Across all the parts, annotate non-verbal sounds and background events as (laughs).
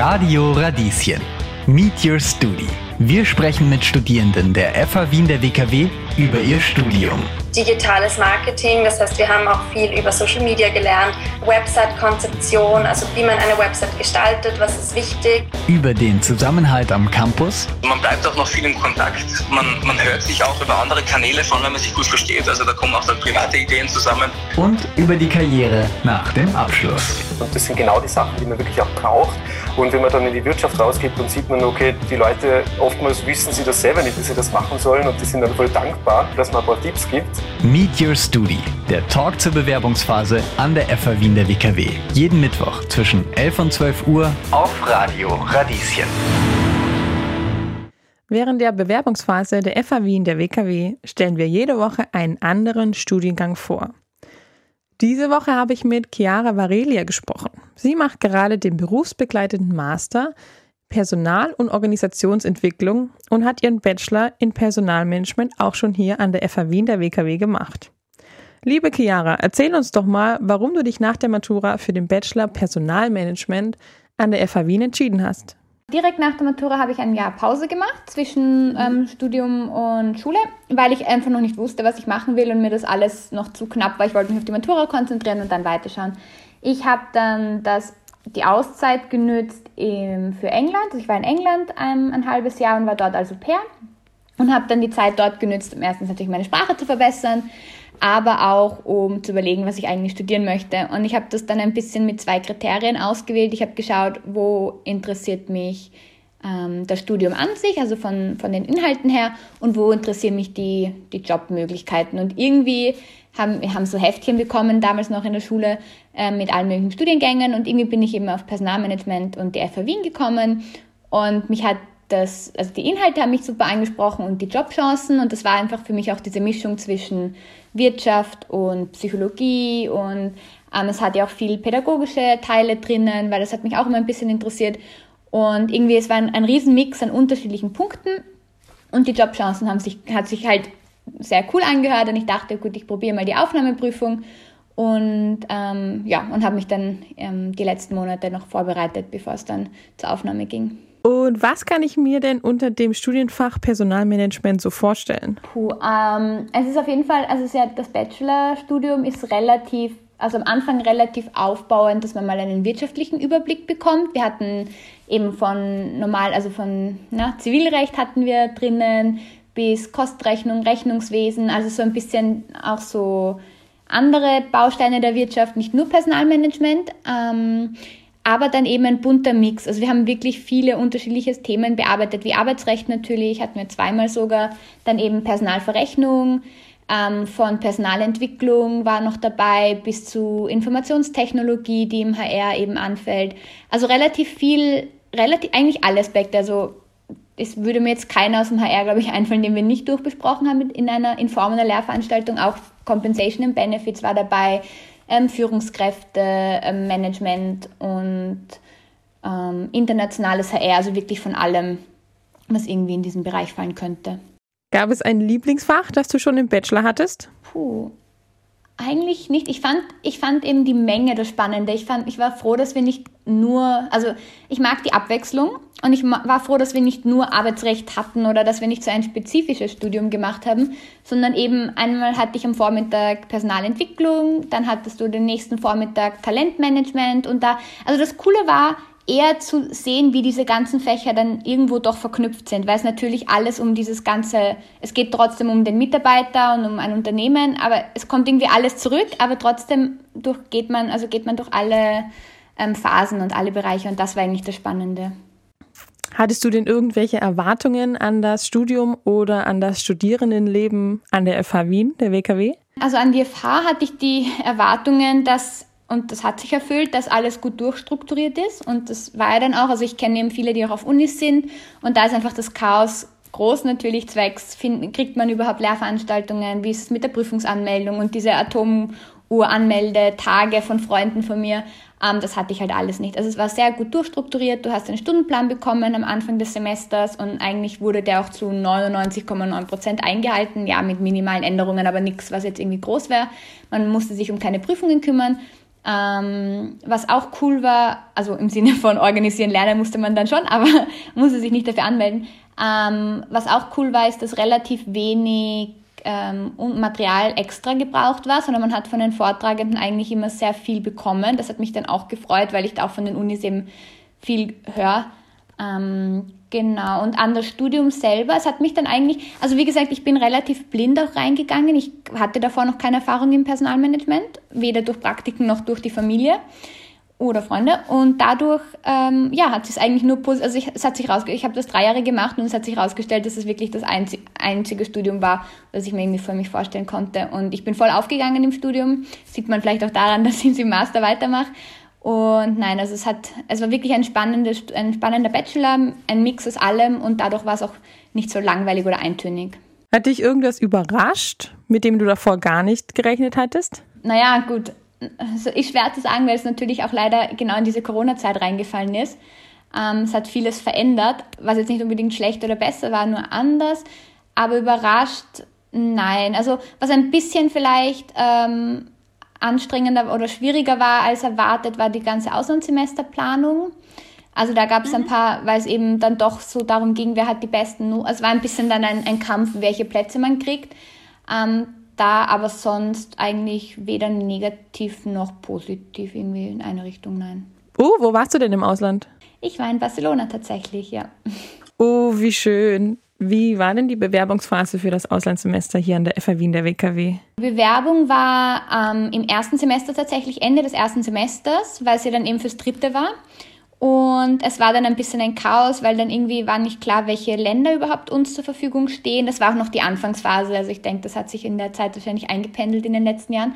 Radio Radieschen. Meet Your Studi. Wir sprechen mit Studierenden der FH Wien der WKW über ihr Studium digitales Marketing. Das heißt, wir haben auch viel über Social Media gelernt, Website-Konzeption, also wie man eine Website gestaltet, was ist wichtig. Über den Zusammenhalt am Campus. Man bleibt auch noch viel im Kontakt. Man, man hört sich auch über andere Kanäle von, wenn man sich gut versteht. Also da kommen auch dann private Ideen zusammen. Und über die Karriere nach dem Abschluss. Und das sind genau die Sachen, die man wirklich auch braucht. Und wenn man dann in die Wirtschaft rausgeht, dann sieht man, okay, die Leute oftmals wissen sie das selber nicht, wie sie das machen sollen und die sind dann voll dankbar, dass man ein paar Tipps gibt. Meet Your Studi, der Talk zur Bewerbungsphase an der FH Wien der WKW. Jeden Mittwoch zwischen 11 und 12 Uhr auf Radio Radieschen. Während der Bewerbungsphase der FH Wien der WKW stellen wir jede Woche einen anderen Studiengang vor. Diese Woche habe ich mit Chiara Varelia gesprochen. Sie macht gerade den berufsbegleitenden Master Personal- und Organisationsentwicklung und hat ihren Bachelor in Personalmanagement auch schon hier an der FH Wien der WKW gemacht. Liebe Chiara, erzähl uns doch mal, warum du dich nach der Matura für den Bachelor Personalmanagement an der FH Wien entschieden hast. Direkt nach der Matura habe ich ein Jahr Pause gemacht zwischen ähm, Studium und Schule, weil ich einfach noch nicht wusste, was ich machen will und mir das alles noch zu knapp war. Ich wollte mich auf die Matura konzentrieren und dann weiterschauen. Ich habe dann das, die Auszeit genützt im, für England. Also ich war in England ein, ein halbes Jahr und war dort als Au pair und habe dann die Zeit dort genützt, um erstens natürlich meine Sprache zu verbessern, aber auch um zu überlegen, was ich eigentlich studieren möchte. Und ich habe das dann ein bisschen mit zwei Kriterien ausgewählt. Ich habe geschaut, wo interessiert mich ähm, das Studium an sich, also von, von den Inhalten her, und wo interessieren mich die, die Jobmöglichkeiten. Und irgendwie haben wir haben so Heftchen bekommen, damals noch in der Schule, äh, mit allen möglichen Studiengängen. Und irgendwie bin ich eben auf Personalmanagement und die FH Wien gekommen. Und mich hat das, also die Inhalte haben mich super angesprochen und die Jobchancen. Und das war einfach für mich auch diese Mischung zwischen Wirtschaft und Psychologie und ähm, es hat ja auch viel pädagogische Teile drinnen, weil das hat mich auch immer ein bisschen interessiert. Und irgendwie, es war ein, ein Riesenmix an unterschiedlichen Punkten und die Jobchancen haben sich, hat sich halt sehr cool angehört und ich dachte, gut, ich probiere mal die Aufnahmeprüfung und ähm, ja, und habe mich dann ähm, die letzten Monate noch vorbereitet, bevor es dann zur Aufnahme ging. Und was kann ich mir denn unter dem Studienfach Personalmanagement so vorstellen? Puh, ähm, es ist auf jeden Fall, also ja, das Bachelorstudium ist relativ, also am Anfang relativ aufbauend, dass man mal einen wirtschaftlichen Überblick bekommt. Wir hatten eben von normal, also von na, Zivilrecht hatten wir drinnen bis Kostrechnung, Rechnungswesen, also so ein bisschen auch so andere Bausteine der Wirtschaft, nicht nur Personalmanagement. Ähm, aber dann eben ein bunter Mix. Also wir haben wirklich viele unterschiedliche Themen bearbeitet, wie Arbeitsrecht natürlich, hatten wir zweimal sogar, dann eben Personalverrechnung, ähm, von Personalentwicklung war noch dabei bis zu Informationstechnologie, die im HR eben anfällt. Also relativ viel, relativ, eigentlich alle Aspekte. Also es würde mir jetzt keiner aus dem HR, glaube ich, einfallen, den wir nicht durchbesprochen haben in einer in Form einer Lehrveranstaltung. Auch Compensation and Benefits war dabei, ähm, Führungskräfte, ähm, Management und ähm, internationales HR, also wirklich von allem, was irgendwie in diesen Bereich fallen könnte. Gab es ein Lieblingsfach, das du schon im Bachelor hattest? Puh, eigentlich nicht. Ich fand, ich fand eben die Menge das Spannende. Ich, fand, ich war froh, dass wir nicht nur, also ich mag die Abwechslung und ich war froh, dass wir nicht nur Arbeitsrecht hatten oder dass wir nicht so ein spezifisches Studium gemacht haben, sondern eben einmal hatte ich am Vormittag Personalentwicklung, dann hattest du den nächsten Vormittag Talentmanagement und da, also das Coole war, eher zu sehen, wie diese ganzen Fächer dann irgendwo doch verknüpft sind, weil es natürlich alles um dieses ganze, es geht trotzdem um den Mitarbeiter und um ein Unternehmen, aber es kommt irgendwie alles zurück, aber trotzdem durch, geht man, also geht man durch alle ähm, Phasen und alle Bereiche und das war eigentlich das Spannende. Hattest du denn irgendwelche Erwartungen an das Studium oder an das Studierendenleben an der FH Wien, der WKW? Also an die FH hatte ich die Erwartungen, dass und das hat sich erfüllt, dass alles gut durchstrukturiert ist. Und das war ja dann auch, also ich kenne eben viele, die auch auf Unis sind. Und da ist einfach das Chaos groß natürlich zwecks, find, kriegt man überhaupt Lehrveranstaltungen, wie ist es mit der Prüfungsanmeldung und diese Atomuhranmeldetage von Freunden von mir. Ähm, das hatte ich halt alles nicht. Also es war sehr gut durchstrukturiert. Du hast einen Stundenplan bekommen am Anfang des Semesters und eigentlich wurde der auch zu 99,9 Prozent eingehalten. Ja, mit minimalen Änderungen, aber nichts, was jetzt irgendwie groß wäre. Man musste sich um keine Prüfungen kümmern. Ähm, was auch cool war, also im Sinne von organisieren, lernen musste man dann schon, (laughs) aber musste sich nicht dafür anmelden. Ähm, was auch cool war, ist, dass relativ wenig ähm, Material extra gebraucht war, sondern man hat von den Vortragenden eigentlich immer sehr viel bekommen. Das hat mich dann auch gefreut, weil ich da auch von den Unis eben viel höre. Ähm, genau, und an das Studium selber, es hat mich dann eigentlich, also wie gesagt, ich bin relativ blind auch reingegangen. Ich hatte davor noch keine Erfahrung im Personalmanagement, weder durch Praktiken noch durch die Familie oder Freunde. Und dadurch, ähm, ja, hat es eigentlich nur, also ich, es hat sich rausge ich habe das drei Jahre gemacht und es hat sich herausgestellt, dass es wirklich das einzig, einzige Studium war, das ich mir irgendwie für mich vorstellen konnte. Und ich bin voll aufgegangen im Studium. Sieht man vielleicht auch daran, (laughs) dass ich im Master weitermache. Und nein, also es hat, es war wirklich ein, spannendes, ein spannender Bachelor, ein Mix aus allem und dadurch war es auch nicht so langweilig oder eintönig. Hat dich irgendwas überrascht, mit dem du davor gar nicht gerechnet hattest? Naja, gut, also ist schwer zu sagen, weil es natürlich auch leider genau in diese Corona-Zeit reingefallen ist. Ähm, es hat vieles verändert, was jetzt nicht unbedingt schlecht oder besser war, nur anders. Aber überrascht, nein. Also was ein bisschen vielleicht ähm, anstrengender oder schwieriger war als erwartet, war die ganze Auslandssemesterplanung. Also da gab es ein mhm. paar, weil es eben dann doch so darum ging, wer hat die besten, also es war ein bisschen dann ein, ein Kampf, welche Plätze man kriegt. Ähm, da aber sonst eigentlich weder negativ noch positiv irgendwie in eine Richtung, nein. Oh, wo warst du denn im Ausland? Ich war in Barcelona tatsächlich, ja. Oh, wie schön. Wie war denn die Bewerbungsphase für das Auslandssemester hier an der FA Wien der WKW? Die Bewerbung war ähm, im ersten Semester tatsächlich Ende des ersten Semesters, weil sie dann eben fürs dritte war. Und es war dann ein bisschen ein Chaos, weil dann irgendwie war nicht klar, welche Länder überhaupt uns zur Verfügung stehen. Das war auch noch die Anfangsphase. Also ich denke, das hat sich in der Zeit wahrscheinlich eingependelt in den letzten Jahren.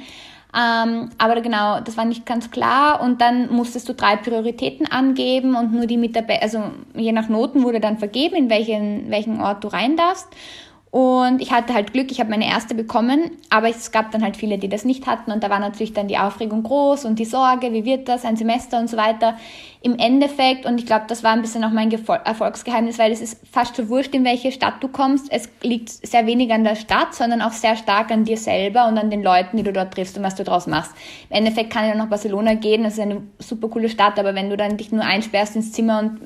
Ähm, aber genau, das war nicht ganz klar. Und dann musstest du drei Prioritäten angeben und nur die mit der, also je nach Noten wurde dann vergeben, in welchen, welchen Ort du rein darfst. Und ich hatte halt Glück, ich habe meine erste bekommen, aber es gab dann halt viele, die das nicht hatten und da war natürlich dann die Aufregung groß und die Sorge, wie wird das, ein Semester und so weiter. Im Endeffekt, und ich glaube, das war ein bisschen auch mein Erfolgsgeheimnis, weil es ist fast so wurscht, in welche Stadt du kommst. Es liegt sehr wenig an der Stadt, sondern auch sehr stark an dir selber und an den Leuten, die du dort triffst und was du draus machst. Im Endeffekt kann ich dann nach Barcelona gehen, das ist eine super coole Stadt, aber wenn du dann dich nur einsperrst ins Zimmer und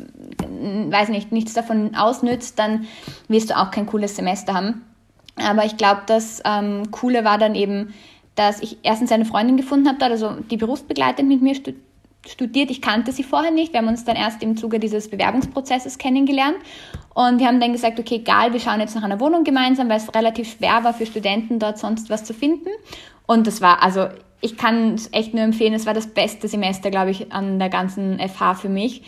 weiß nicht, nichts davon ausnützt, dann wirst du auch kein cooles Semester haben. Aber ich glaube, das ähm, Coole war dann eben, dass ich erstens eine Freundin gefunden habe, also die berufsbegleitend mit mir studiert. Ich kannte sie vorher nicht. Wir haben uns dann erst im Zuge dieses Bewerbungsprozesses kennengelernt. Und wir haben dann gesagt, okay, egal, wir schauen jetzt nach einer Wohnung gemeinsam, weil es relativ schwer war für Studenten dort sonst was zu finden. Und das war, also ich kann es echt nur empfehlen, es war das beste Semester, glaube ich, an der ganzen FH für mich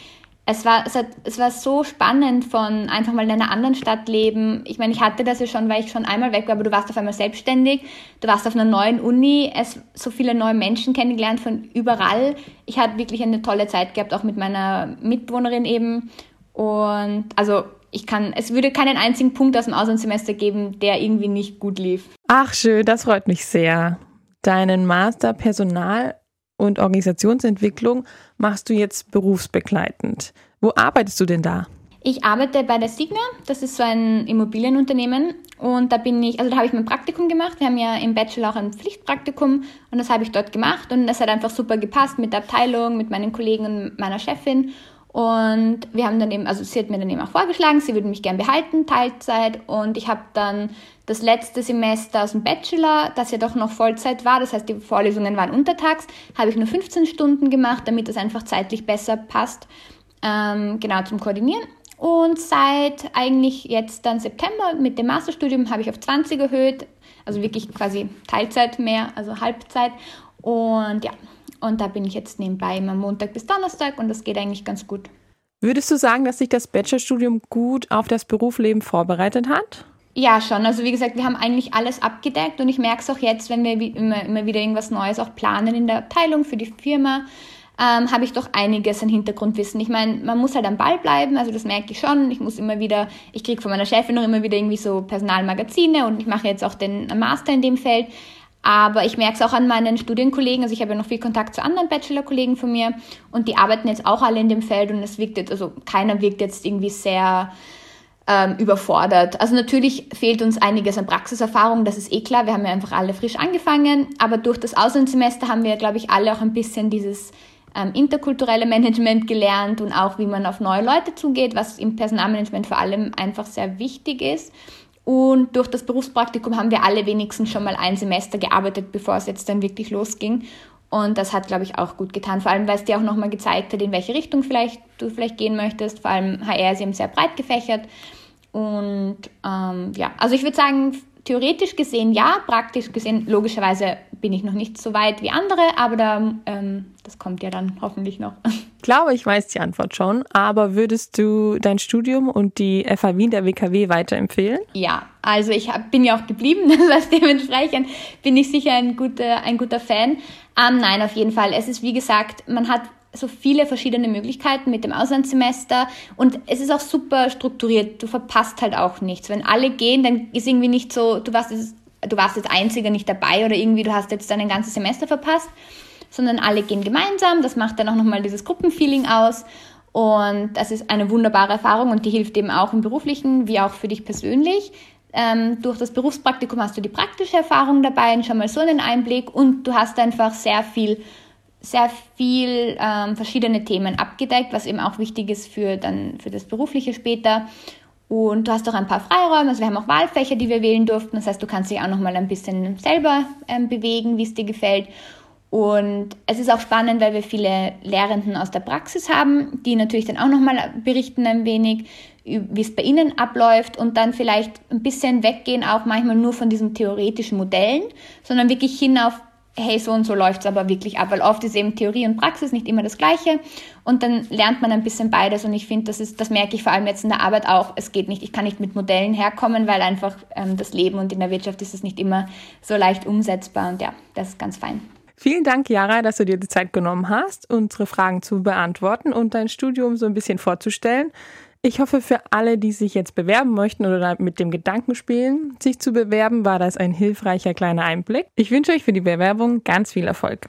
es war, es, hat, es war so spannend von einfach mal in einer anderen Stadt leben. Ich meine, ich hatte das ja schon, weil ich schon einmal weg war, aber du warst auf einmal selbstständig, du warst auf einer neuen Uni, es so viele neue Menschen kennengelernt von überall. Ich hatte wirklich eine tolle Zeit gehabt, auch mit meiner Mitbewohnerin eben. Und also ich kann, es würde keinen einzigen Punkt aus dem Auslandssemester geben, der irgendwie nicht gut lief. Ach schön, das freut mich sehr. Deinen Master Personal und Organisationsentwicklung machst du jetzt berufsbegleitend. Wo arbeitest du denn da? Ich arbeite bei der Signa, das ist so ein Immobilienunternehmen und da bin ich, also da habe ich mein Praktikum gemacht. Wir haben ja im Bachelor auch ein Pflichtpraktikum und das habe ich dort gemacht und das hat einfach super gepasst mit der Abteilung, mit meinen Kollegen und meiner Chefin und wir haben dann eben, also sie hat mir dann eben auch vorgeschlagen, sie würde mich gern behalten, Teilzeit. Und ich habe dann das letzte Semester aus dem Bachelor, das ja doch noch Vollzeit war, das heißt, die Vorlesungen waren untertags, habe ich nur 15 Stunden gemacht, damit das einfach zeitlich besser passt, ähm, genau zum Koordinieren. Und seit eigentlich jetzt dann September mit dem Masterstudium habe ich auf 20 erhöht, also wirklich quasi Teilzeit mehr, also Halbzeit. Und ja, und da bin ich jetzt nebenbei immer Montag bis Donnerstag und das geht eigentlich ganz gut. Würdest du sagen, dass sich das Bachelorstudium gut auf das Berufsleben vorbereitet hat? Ja, schon. Also wie gesagt, wir haben eigentlich alles abgedeckt und ich merke es auch jetzt, wenn wir immer, immer wieder irgendwas Neues auch planen in der Abteilung für die Firma, ähm, habe ich doch einiges an Hintergrundwissen. Ich meine, man muss halt am Ball bleiben, also das merke ich schon. Ich muss immer wieder, ich kriege von meiner Chefin noch immer wieder irgendwie so Personalmagazine und ich mache jetzt auch den Master in dem Feld. Aber ich merke es auch an meinen Studienkollegen, also ich habe ja noch viel Kontakt zu anderen Bachelor-Kollegen von mir und die arbeiten jetzt auch alle in dem Feld und es wirkt jetzt, also keiner wirkt jetzt irgendwie sehr ähm, überfordert. Also natürlich fehlt uns einiges an Praxiserfahrung, das ist eh klar. Wir haben ja einfach alle frisch angefangen, aber durch das Auslandssemester haben wir, glaube ich, alle auch ein bisschen dieses ähm, interkulturelle Management gelernt und auch, wie man auf neue Leute zugeht, was im Personalmanagement vor allem einfach sehr wichtig ist. Und durch das Berufspraktikum haben wir alle wenigstens schon mal ein Semester gearbeitet, bevor es jetzt dann wirklich losging. Und das hat, glaube ich, auch gut getan. Vor allem, weil es dir auch nochmal gezeigt hat, in welche Richtung vielleicht du vielleicht gehen möchtest. Vor allem HR ist eben sehr breit gefächert. Und ähm, ja, also ich würde sagen, theoretisch gesehen ja, praktisch gesehen logischerweise bin ich noch nicht so weit wie andere, aber da, ähm, das kommt ja dann hoffentlich noch. (laughs) Ich glaube, ich weiß die Antwort schon, aber würdest du dein Studium und die FA Wien der WKW weiterempfehlen? Ja, also ich hab, bin ja auch geblieben, (laughs) das heißt dementsprechend bin ich sicher ein guter, ein guter Fan. Ähm, nein, auf jeden Fall. Es ist wie gesagt, man hat so viele verschiedene Möglichkeiten mit dem Auslandssemester und es ist auch super strukturiert. Du verpasst halt auch nichts. Wenn alle gehen, dann ist irgendwie nicht so, du warst jetzt, du warst jetzt einziger nicht dabei oder irgendwie du hast jetzt dein ganzes Semester verpasst, sondern alle gehen gemeinsam. Das macht dann auch nochmal dieses Gruppenfeeling aus und das ist eine wunderbare Erfahrung und die hilft eben auch im beruflichen wie auch für dich persönlich. Ähm, durch das Berufspraktikum hast du die praktische Erfahrung dabei und schon mal so einen Einblick und du hast einfach sehr viel sehr viel ähm, verschiedene Themen abgedeckt, was eben auch wichtig ist für, dann, für das Berufliche später. Und du hast auch ein paar Freiräume, also wir haben auch Wahlfächer, die wir wählen durften. Das heißt, du kannst dich auch noch mal ein bisschen selber ähm, bewegen, wie es dir gefällt. Und es ist auch spannend, weil wir viele Lehrenden aus der Praxis haben, die natürlich dann auch noch mal berichten ein wenig, wie es bei ihnen abläuft und dann vielleicht ein bisschen weggehen auch manchmal nur von diesen theoretischen Modellen, sondern wirklich hin auf hey, so und so läuft es aber wirklich ab, weil oft ist eben Theorie und Praxis nicht immer das Gleiche und dann lernt man ein bisschen beides und ich finde, das das merke ich vor allem jetzt in der Arbeit auch, es geht nicht, ich kann nicht mit Modellen herkommen, weil einfach ähm, das Leben und in der Wirtschaft ist es nicht immer so leicht umsetzbar und ja, das ist ganz fein. Vielen Dank, Jara, dass du dir die Zeit genommen hast, unsere Fragen zu beantworten und dein Studium so ein bisschen vorzustellen. Ich hoffe, für alle, die sich jetzt bewerben möchten oder mit dem Gedanken spielen, sich zu bewerben, war das ein hilfreicher kleiner Einblick. Ich wünsche euch für die Bewerbung ganz viel Erfolg.